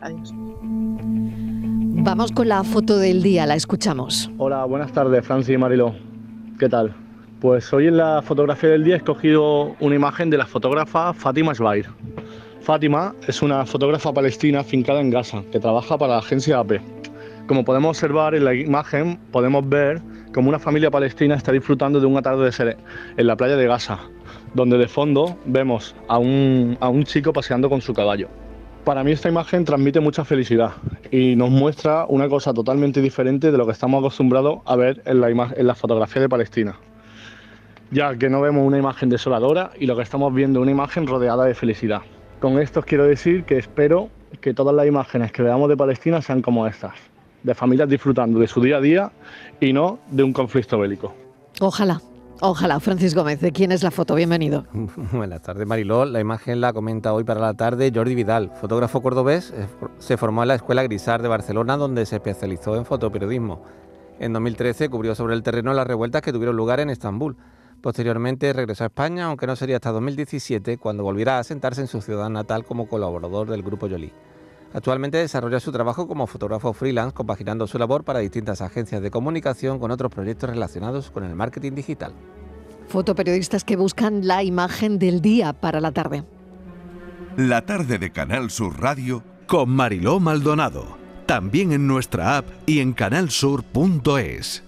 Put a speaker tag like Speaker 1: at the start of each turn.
Speaker 1: Adiós.
Speaker 2: Vamos con la foto del día, la escuchamos.
Speaker 3: Hola, buenas tardes, Francis y Mariló. ¿Qué tal? Pues hoy en la fotografía del día he escogido una imagen de la fotógrafa Fátima Sbair. Fátima es una fotógrafa palestina fincada en Gaza, que trabaja para la agencia AP. Como podemos observar en la imagen, podemos ver cómo una familia palestina está disfrutando de un atardecer en la playa de Gaza, donde de fondo vemos a un, a un chico paseando con su caballo. Para mí esta imagen transmite mucha felicidad y nos muestra una cosa totalmente diferente de lo que estamos acostumbrados a ver en la, fotografía de Palestina, ya que no vemos una imagen desoladora y lo que estamos viendo es una imagen rodeada de felicidad. Con esto quiero decir que espero que todas las imágenes que veamos de Palestina sean como estas, de familias disfrutando de su día a día y no de un conflicto bélico.
Speaker 2: Ojalá. Ojalá, Francis Gómez, ¿de quién es la foto? Bienvenido.
Speaker 4: Buenas tardes, Mariló. La imagen la comenta hoy para la tarde Jordi Vidal, fotógrafo cordobés. Eh, se formó en la Escuela Grisar de Barcelona, donde se especializó en fotoperiodismo. En 2013 cubrió sobre el terreno las revueltas que tuvieron lugar en Estambul. Posteriormente regresó a España, aunque no sería hasta 2017 cuando volviera a sentarse en su ciudad natal como colaborador del Grupo Jolie. Actualmente desarrolla su trabajo como fotógrafo freelance, compaginando su labor para distintas agencias de comunicación con otros proyectos relacionados con el marketing digital.
Speaker 2: Fotoperiodistas que buscan la imagen del día para la tarde.
Speaker 5: La tarde de Canal Sur Radio con Mariló Maldonado. También en nuestra app y en canalsur.es.